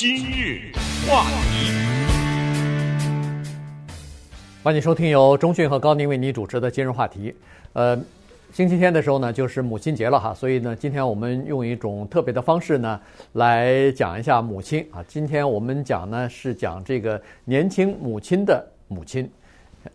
今日话题，欢迎收听由中讯和高宁为你主持的今日话题。呃，星期天的时候呢，就是母亲节了哈，所以呢，今天我们用一种特别的方式呢，来讲一下母亲啊。今天我们讲呢是讲这个年轻母亲的母亲，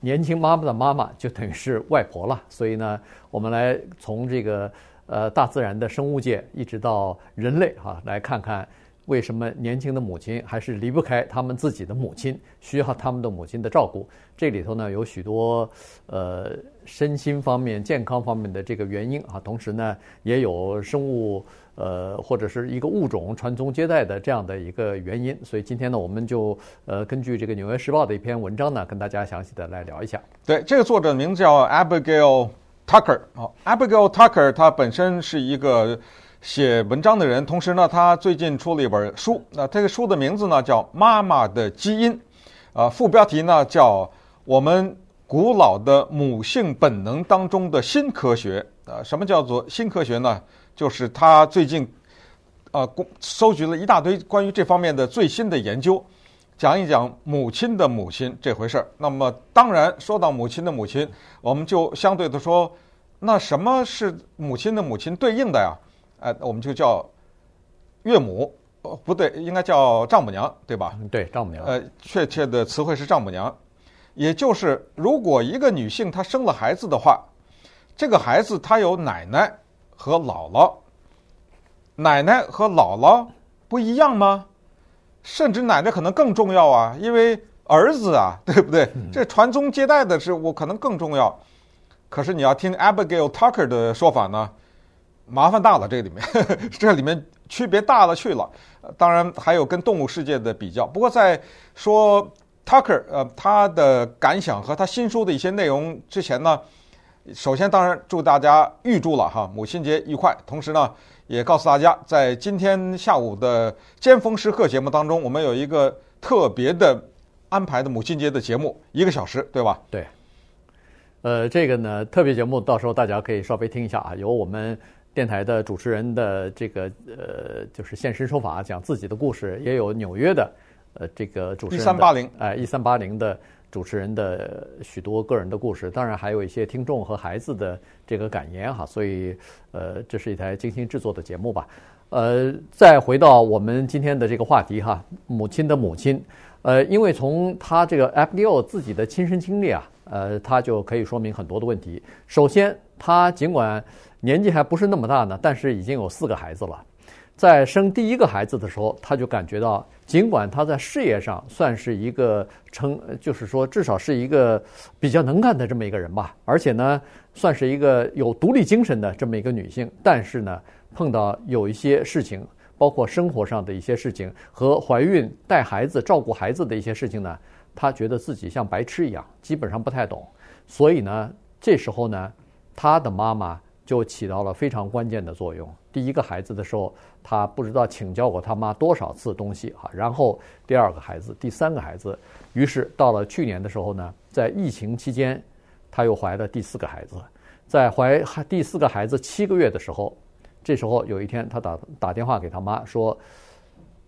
年轻妈妈的妈妈就等于是外婆了。所以呢，我们来从这个呃大自然的生物界一直到人类哈，来看看。为什么年轻的母亲还是离不开他们自己的母亲，需要他们的母亲的照顾？这里头呢有许多呃身心方面、健康方面的这个原因啊，同时呢也有生物呃或者是一个物种传宗接代的这样的一个原因。所以今天呢，我们就呃根据这个《纽约时报》的一篇文章呢，跟大家详细的来聊一下。对，这个作者名字叫 Abigail Tucker 啊，Abigail Tucker 她本身是一个。写文章的人，同时呢，他最近出了一本书。那这个书的名字呢叫《妈妈的基因》，啊，副标题呢叫《我们古老的母性本能当中的新科学》。啊，什么叫做新科学呢？就是他最近啊，公收集了一大堆关于这方面的最新的研究，讲一讲母亲的母亲这回事儿。那么，当然说到母亲的母亲，我们就相对的说，那什么是母亲的母亲对应的呀？哎，我们就叫岳母，哦，不对，应该叫丈母娘，对吧？对，丈母娘。呃，确切的词汇是丈母娘，也就是如果一个女性她生了孩子的话，这个孩子她有奶奶和姥姥，奶奶和姥姥不一样吗？甚至奶奶可能更重要啊，因为儿子啊，对不对？这传宗接代的事我可能更重要。可是你要听 Abigail Tucker 的说法呢？麻烦大了，这里面呵呵 这里面区别大了去了。当然还有跟动物世界的比较。不过在说 Tucker 呃他的感想和他新书的一些内容之前呢，首先当然祝大家预祝了哈母亲节愉快。同时呢，也告诉大家，在今天下午的尖峰时刻节目当中，我们有一个特别的安排的母亲节的节目，一个小时，对吧？对。呃，这个呢特别节目到时候大家可以稍微听一下啊，有我们。电台的主持人的这个呃，就是现身说法，讲自己的故事，也有纽约的呃这个主持人一三八零哎一三八零的主持人的许多个人的故事，当然还有一些听众和孩子的这个感言哈，所以呃这是一台精心制作的节目吧。呃，再回到我们今天的这个话题哈，母亲的母亲，呃，因为从他这个 Abigail 自己的亲身经历啊，呃，他就可以说明很多的问题。首先，他尽管年纪还不是那么大呢，但是已经有四个孩子了。在生第一个孩子的时候，他就感觉到，尽管他在事业上算是一个成，就是说至少是一个比较能干的这么一个人吧，而且呢，算是一个有独立精神的这么一个女性，但是呢，碰到有一些事情，包括生活上的一些事情和怀孕、带孩子、照顾孩子的一些事情呢，她觉得自己像白痴一样，基本上不太懂。所以呢，这时候呢，她的妈妈。就起到了非常关键的作用。第一个孩子的时候，他不知道请教过他妈多少次东西哈。然后第二个孩子、第三个孩子，于是到了去年的时候呢，在疫情期间，他又怀了第四个孩子。在怀第四个孩子七个月的时候，这时候有一天，他打打电话给他妈说：“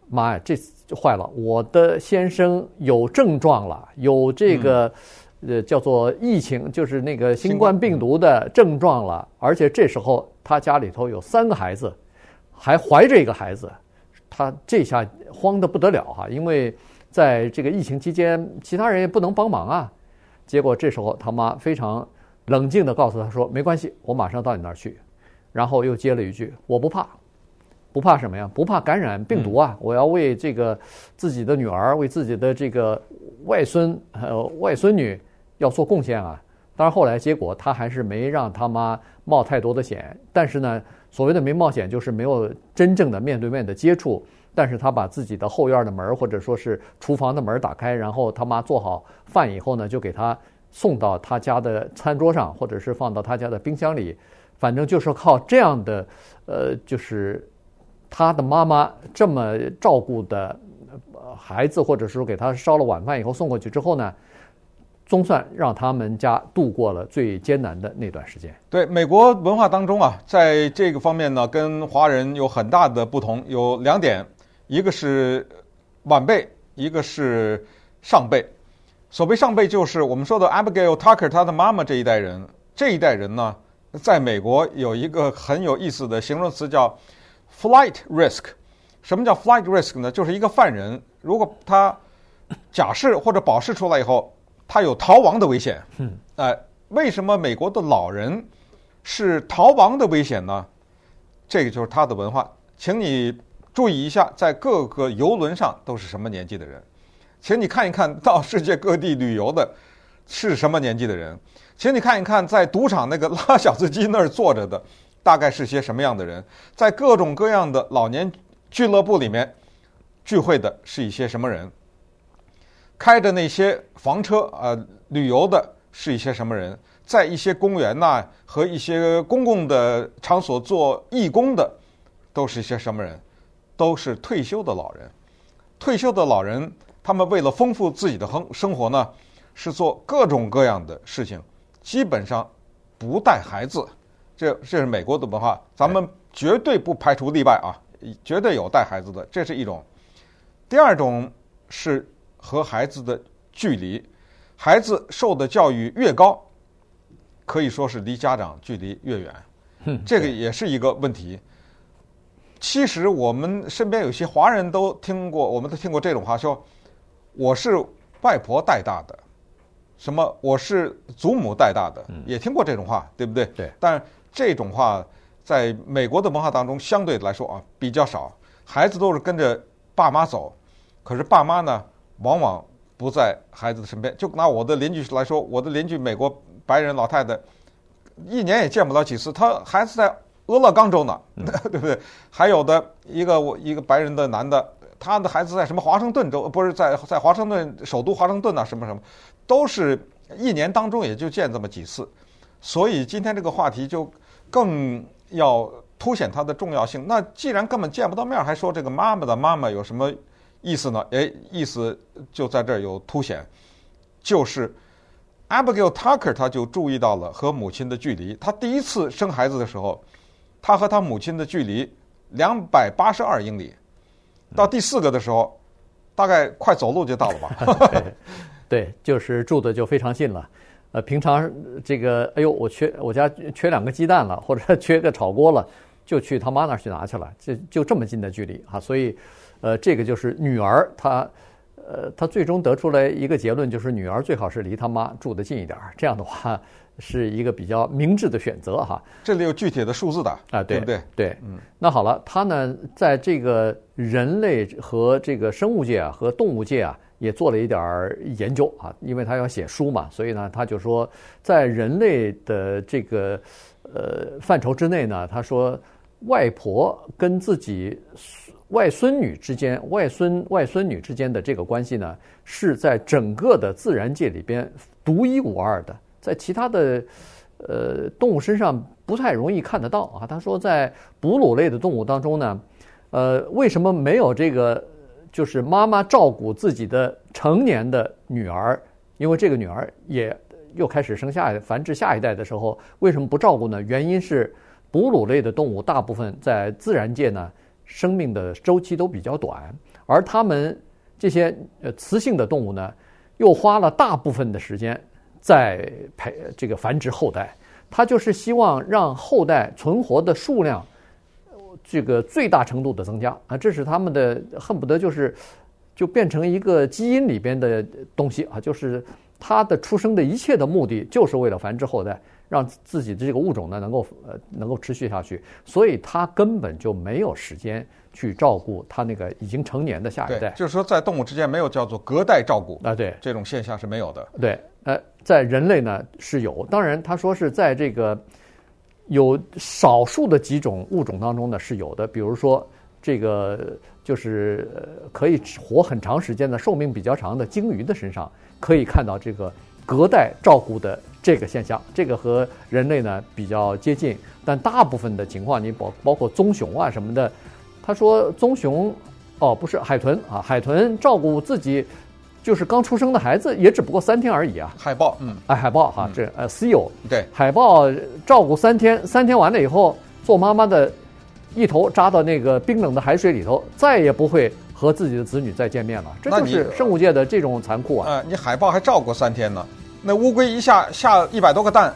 妈呀，这坏了，我的先生有症状了，有这个。”呃，叫做疫情，就是那个新冠病毒的症状了。而且这时候他家里头有三个孩子，还怀着一个孩子，他这下慌得不得了哈。因为在这个疫情期间，其他人也不能帮忙啊。结果这时候他妈非常冷静地告诉他说：“没关系，我马上到你那儿去。”然后又接了一句：“我不怕，不怕什么呀？不怕感染病毒啊！我要为这个自己的女儿，为自己的这个外孙还有外孙女。”要做贡献啊！当然后来结果他还是没让他妈冒太多的险，但是呢，所谓的没冒险就是没有真正的面对面的接触。但是他把自己的后院的门或者说是厨房的门打开，然后他妈做好饭以后呢，就给他送到他家的餐桌上，或者是放到他家的冰箱里。反正就是靠这样的，呃，就是他的妈妈这么照顾的孩子，或者说给他烧了晚饭以后送过去之后呢。总算让他们家度过了最艰难的那段时间。对，美国文化当中啊，在这个方面呢，跟华人有很大的不同，有两点，一个是晚辈，一个是上辈。所谓上辈，就是我们说的 Abigail Tucker 她的妈妈这一代人。这一代人呢，在美国有一个很有意思的形容词叫 “flight risk”。什么叫 “flight risk” 呢？就是一个犯人，如果他假释或者保释出来以后，他有逃亡的危险。嗯。哎，为什么美国的老人是逃亡的危险呢？这个就是他的文化。请你注意一下，在各个游轮上都是什么年纪的人？请你看一看到世界各地旅游的是什么年纪的人？请你看一看，在赌场那个拉小子机那儿坐着的，大概是些什么样的人？在各种各样的老年俱乐部里面聚会的是一些什么人？开着那些房车啊、呃、旅游的是一些什么人？在一些公园呐、和一些公共的场所做义工的都是一些什么人？都是退休的老人。退休的老人，他们为了丰富自己的生生活呢，是做各种各样的事情。基本上不带孩子，这这是美国的文化，咱们绝对不排除例外啊，绝对有带孩子的，这是一种。第二种是和孩子的距离，孩子受的教育越高，可以说是离家长距离越远，这个也是一个问题。其实我们身边有些华人都听过，我们都听过这种话，说我是外婆带大的。什么？我是祖母带大的，也听过这种话，对不对？对。但这种话在美国的文化当中，相对来说啊比较少。孩子都是跟着爸妈走，可是爸妈呢，往往不在孩子的身边。就拿我的邻居来说，我的邻居美国白人老太太，一年也见不了几次，她孩子在俄勒冈州呢，对不对？还有的一个我一个白人的男的，他的孩子在什么华盛顿州，不是在在华盛顿首都华盛顿啊，什么什么。都是一年当中也就见这么几次，所以今天这个话题就更要凸显它的重要性。那既然根本见不到面，还说这个妈妈的妈妈有什么意思呢？哎，意思就在这儿有凸显，就是 Abigail Tucker 他就注意到了和母亲的距离。他第一次生孩子的时候，他和他母亲的距离两百八十二英里，到第四个的时候，大概快走路就到了吧。对，就是住的就非常近了，呃，平常这个，哎呦，我缺我家缺两个鸡蛋了，或者 缺个炒锅了，就去他妈那儿去拿去了，就就这么近的距离啊，所以，呃，这个就是女儿她，呃，她最终得出来一个结论，就是女儿最好是离他妈住得近一点，这样的话是一个比较明智的选择哈。这里有具体的数字的啊，对不对？对，嗯，那好了，他呢，在这个人类和这个生物界啊，和动物界啊。也做了一点儿研究啊，因为他要写书嘛，所以呢，他就说，在人类的这个呃范畴之内呢，他说，外婆跟自己外孙女之间，外孙外孙女之间的这个关系呢，是在整个的自然界里边独一无二的，在其他的呃动物身上不太容易看得到啊。他说，在哺乳类的动物当中呢，呃，为什么没有这个？就是妈妈照顾自己的成年的女儿，因为这个女儿也又开始生下繁殖下一代的时候，为什么不照顾呢？原因是哺乳类的动物大部分在自然界呢，生命的周期都比较短，而它们这些呃雌性的动物呢，又花了大部分的时间在培这个繁殖后代，它就是希望让后代存活的数量。这个最大程度的增加啊，这是他们的恨不得就是就变成一个基因里边的东西啊，就是他的出生的一切的目的就是为了繁殖后代，让自己的这个物种呢能够呃能够持续下去，所以它根本就没有时间去照顾它那个已经成年的下一代。就是说，在动物之间没有叫做隔代照顾啊，对，这种现象是没有的。对，呃，在人类呢是有，当然他说是在这个。有少数的几种物种当中呢是有的，比如说这个就是可以活很长时间的寿命比较长的鲸鱼的身上，可以看到这个隔代照顾的这个现象。这个和人类呢比较接近，但大部分的情况，你包包括棕熊啊什么的，他说棕熊哦不是海豚啊，海豚照顾自己。就是刚出生的孩子，也只不过三天而已啊。海豹，嗯，哎，海豹哈，这呃，seal，对，海豹照顾三天，三天完了以后，做妈妈的，一头扎到那个冰冷的海水里头，再也不会和自己的子女再见面了。这就是生物界的这种残酷啊，呃，你海豹还照顾三天呢，那乌龟一下下一百多个蛋，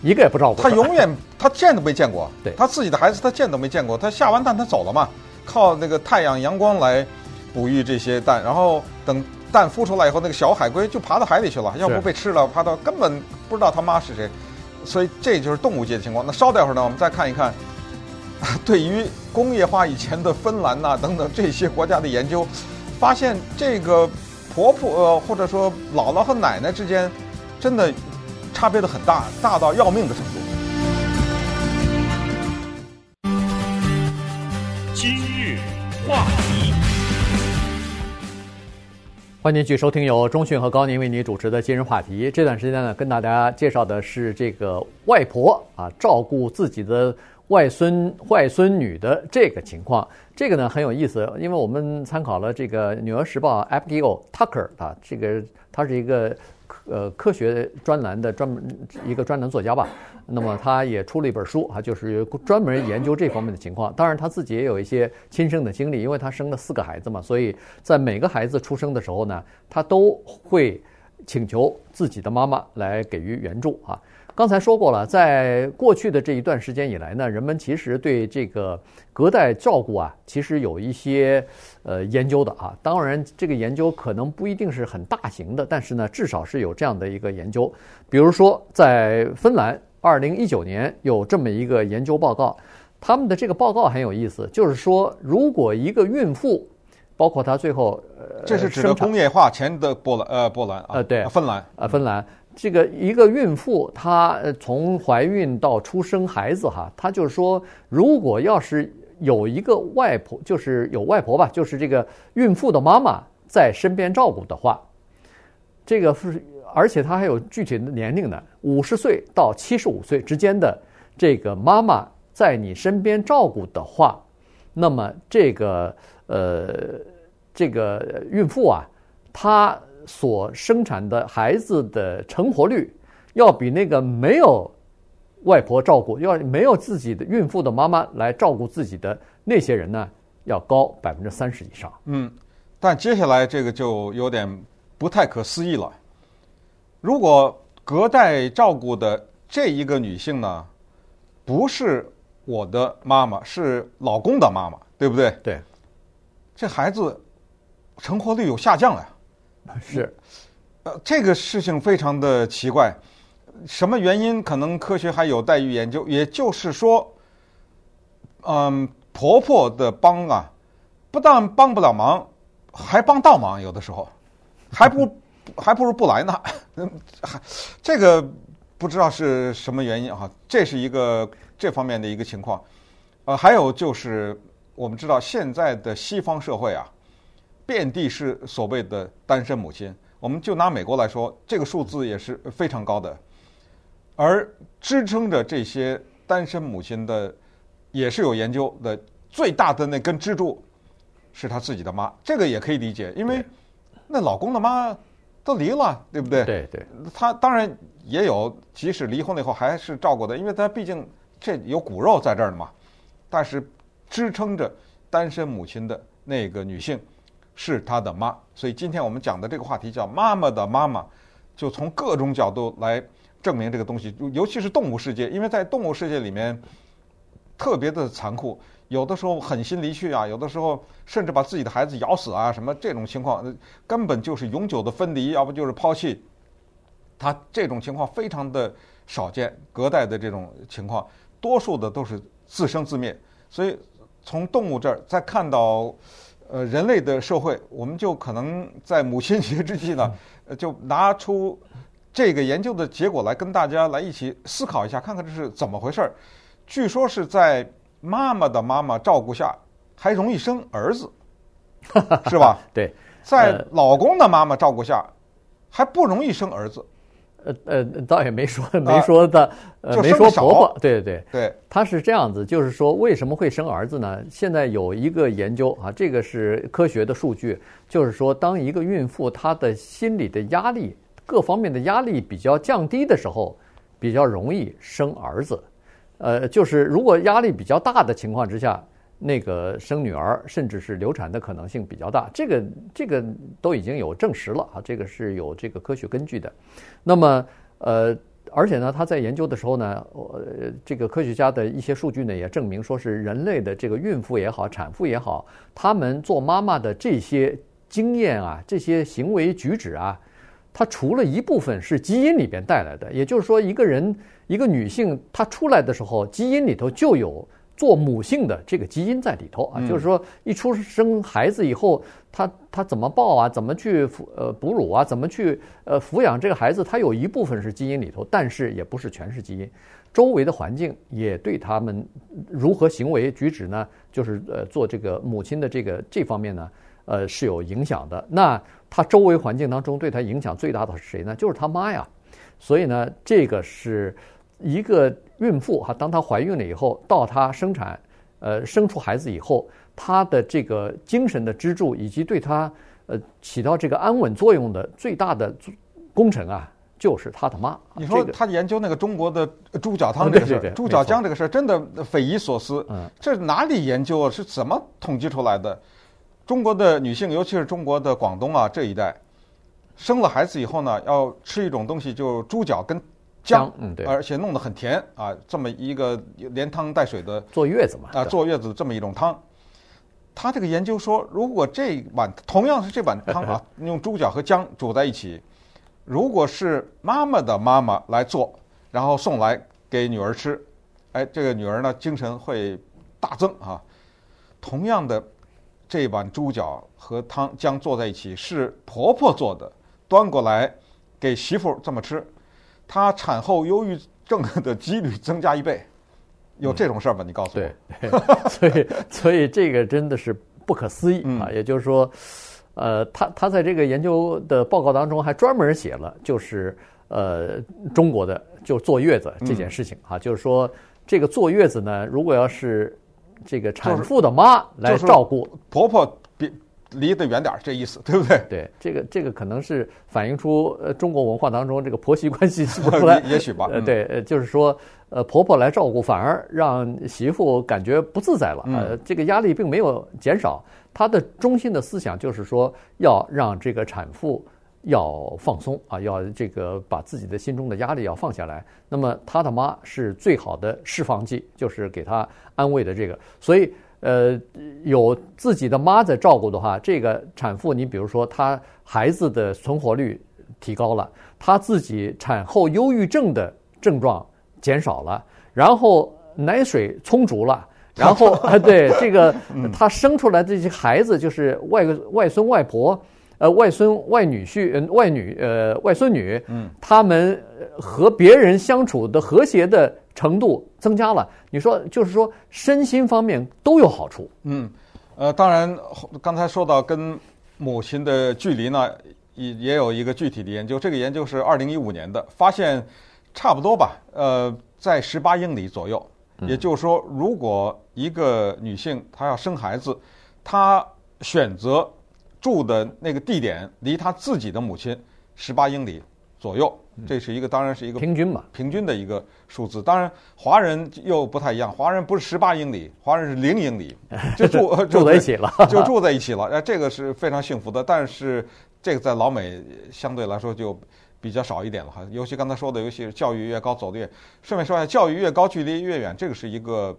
一个也不照顾。它永远 它见都没见过，对它自己的孩子它见都没见过，它下完蛋它走了嘛，靠那个太阳阳光来哺育这些蛋，然后等蛋孵出来以后，那个小海龟就爬到海里去了，要不被吃了，爬到根本不知道他妈是谁，所以这就是动物界的情况。那稍待会儿呢，我们再看一看，对于工业化以前的芬兰呐、等等这些国家的研究，发现这个婆婆呃或者说姥姥和奶奶之间，真的差别的很大，大到要命的程度。今日话题。欢迎继续收听由中讯和高宁为你主持的今日话题。这段时间呢，跟大家介绍的是这个外婆啊照顾自己的外孙外孙女的这个情况。这个呢很有意思，因为我们参考了这个《纽约时报》Abigail Tucker 啊，这个他是一个科呃科学专栏的专门一个专栏作家吧。那么他也出了一本书啊，就是专门研究这方面的情况。当然他自己也有一些亲身的经历，因为他生了四个孩子嘛，所以在每个孩子出生的时候呢，他都会请求自己的妈妈来给予援助啊。刚才说过了，在过去的这一段时间以来呢，人们其实对这个隔代照顾啊，其实有一些呃研究的啊。当然，这个研究可能不一定是很大型的，但是呢，至少是有这样的一个研究。比如说，在芬兰。二零一九年有这么一个研究报告，他们的这个报告很有意思，就是说，如果一个孕妇，包括她最后，呃，这是指的工业化前的波兰，呃，波兰啊，呃，对，芬兰，呃，芬兰，这个一个孕妇，她从怀孕到出生孩子，哈，她就是说，如果要是有一个外婆，就是有外婆吧，就是这个孕妇的妈妈在身边照顾的话，这个是。而且她还有具体的年龄的，五十岁到七十五岁之间的这个妈妈在你身边照顾的话，那么这个呃这个孕妇啊，她所生产的孩子的成活率，要比那个没有外婆照顾，要没有自己的孕妇的妈妈来照顾自己的那些人呢，要高百分之三十以上。嗯，但接下来这个就有点不太可思议了。如果隔代照顾的这一个女性呢，不是我的妈妈，是老公的妈妈，对不对？对，这孩子成活率有下降呀。是，呃，这个事情非常的奇怪，什么原因？可能科学还有待于研究。也就是说，嗯，婆婆的帮啊，不但帮不了忙，还帮倒忙，有的时候还不。还不如不来呢，还，这个不知道是什么原因啊，这是一个这方面的一个情况，呃，还有就是我们知道现在的西方社会啊，遍地是所谓的单身母亲，我们就拿美国来说，这个数字也是非常高的，而支撑着这些单身母亲的，也是有研究的，最大的那根支柱是她自己的妈，这个也可以理解，因为那老公的妈。都离了，对不对？对对，她当然也有，即使离婚了以后还是照顾的，因为她毕竟这有骨肉在这儿呢嘛。但是支撑着单身母亲的那个女性是他的妈，所以今天我们讲的这个话题叫“妈妈的妈妈”，就从各种角度来证明这个东西，尤其是动物世界，因为在动物世界里面特别的残酷。有的时候狠心离去啊，有的时候甚至把自己的孩子咬死啊，什么这种情况，根本就是永久的分离，要不就是抛弃。他这种情况非常的少见，隔代的这种情况，多数的都是自生自灭。所以从动物这儿再看到，呃，人类的社会，我们就可能在母亲节之际呢，就拿出这个研究的结果来跟大家来一起思考一下，看看这是怎么回事儿。据说是在。妈妈的妈妈照顾下，还容易生儿子，是吧？对，在老公的妈妈照顾下，还不容易生儿子。呃呃，倒也没说没说的，呃，没说婆婆。对对对，他是这样子，就是说为什么会生儿子呢？现在有一个研究啊，这个是科学的数据，就是说，当一个孕妇她的心理的压力各方面的压力比较降低的时候，比较容易生儿子。呃，就是如果压力比较大的情况之下，那个生女儿甚至是流产的可能性比较大。这个这个都已经有证实了啊，这个是有这个科学根据的。那么呃。而且呢，他在研究的时候呢，呃，这个科学家的一些数据呢，也证明说是人类的这个孕妇也好，产妇也好，他们做妈妈的这些经验啊，这些行为举止啊，它除了一部分是基因里边带来的，也就是说，一个人一个女性她出来的时候，基因里头就有。做母性的这个基因在里头啊，就是说一出生孩子以后，他他怎么抱啊，怎么去抚呃哺乳啊，怎么去呃抚养这个孩子，他有一部分是基因里头，但是也不是全是基因，周围的环境也对他们如何行为举止呢，就是呃做这个母亲的这个这方面呢，呃是有影响的。那他周围环境当中对他影响最大的是谁呢？就是他妈呀。所以呢，这个是一个。孕妇哈，当她怀孕了以后，到她生产，呃，生出孩子以后，她的这个精神的支柱以及对她呃起到这个安稳作用的最大的功臣啊，就是她的妈。你说他研究那个中国的猪脚汤这个事儿，猪脚姜这个事儿，真的匪夷所思。嗯，这哪里研究啊？是怎么统计出来的？中国的女性，尤其是中国的广东啊这一带，生了孩子以后呢，要吃一种东西，就猪脚跟。姜，嗯，对，而且弄得很甜啊，这么一个连汤带水的坐月子嘛，啊，坐月子这么一种汤。他这个研究说，如果这碗同样是这碗汤啊，用猪脚和姜煮在一起，如果是妈妈的妈妈来做，然后送来给女儿吃，哎，这个女儿呢精神会大增啊。同样的这碗猪脚和汤姜做在一起，是婆婆做的，端过来给媳妇这么吃。她产后忧郁症的几率增加一倍，有这种事儿吗？你告诉我。对，所以所以这个真的是不可思议啊！也就是说，呃，他他在这个研究的报告当中还专门写了，就是呃中国的就坐月子这件事情啊，就是说这个坐月子呢，如果要是这个产妇的妈来照顾婆婆别。离得远点儿，这意思对不对？对，这个这个可能是反映出呃中国文化当中这个婆媳关系 也许吧。呃，对，呃，就是说，呃，婆婆来照顾，反而让媳妇感觉不自在了。呃，这个压力并没有减少，她的中心的思想就是说，要让这个产妇要放松啊，要这个把自己的心中的压力要放下来。那么她的妈是最好的释放剂，就是给她安慰的这个，所以。呃，有自己的妈在照顾的话，这个产妇，你比如说她孩子的存活率提高了，她自己产后忧郁症的症状减少了，然后奶水充足了，然后啊，对这个她生出来的这些孩子，就是外外孙外婆，呃，外孙外女婿，外女呃外孙女，嗯，他们和别人相处的和谐的。程度增加了，你说就是说身心方面都有好处。嗯，呃，当然刚才说到跟母亲的距离呢，也也有一个具体的研究。这个研究是二零一五年的，发现差不多吧，呃，在十八英里左右。也就是说，如果一个女性她要生孩子，她选择住的那个地点离她自己的母亲十八英里左右。这是一个，当然是一个平均嘛，平均的一个数字。当然，华人又不太一样，华人不是十八英里，华人是零英里，就住住在一起了，就住在一起了。哎，这个是非常幸福的。但是，这个在老美相对来说就比较少一点了哈。尤其刚才说的，尤其是教育越高，走的越。顺便说一下，教育越高，距离越远，这个是一个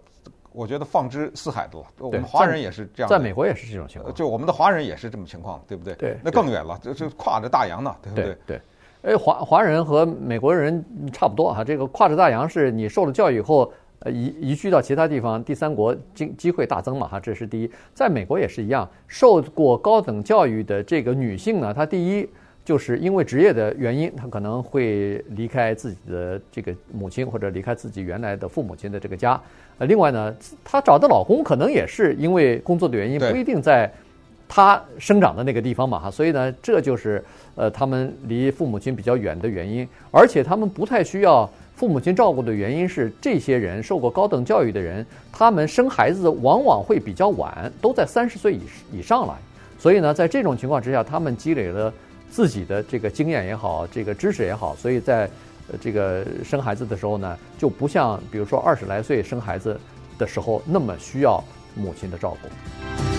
我觉得放之四海的了。我们华人也是这样，在美国也是这种情况，就我们的华人也是这么情况，对不对？对，那更远了，就就跨着大洋呢，对不对？对。哎，华华人和美国人差不多哈，这个跨着大洋是你受了教育以后，呃移移居到其他地方，第三国机机会大增嘛哈，这是第一。在美国也是一样，受过高等教育的这个女性呢，她第一就是因为职业的原因，她可能会离开自己的这个母亲或者离开自己原来的父母亲的这个家。呃，另外呢，她找的老公可能也是因为工作的原因，不一定在。他生长的那个地方嘛，哈，所以呢，这就是呃，他们离父母亲比较远的原因，而且他们不太需要父母亲照顾的原因是，这些人受过高等教育的人，他们生孩子往往会比较晚，都在三十岁以以上了，所以呢，在这种情况之下，他们积累了自己的这个经验也好，这个知识也好，所以在呃这个生孩子的时候呢，就不像比如说二十来岁生孩子的时候那么需要。母亲的照顾。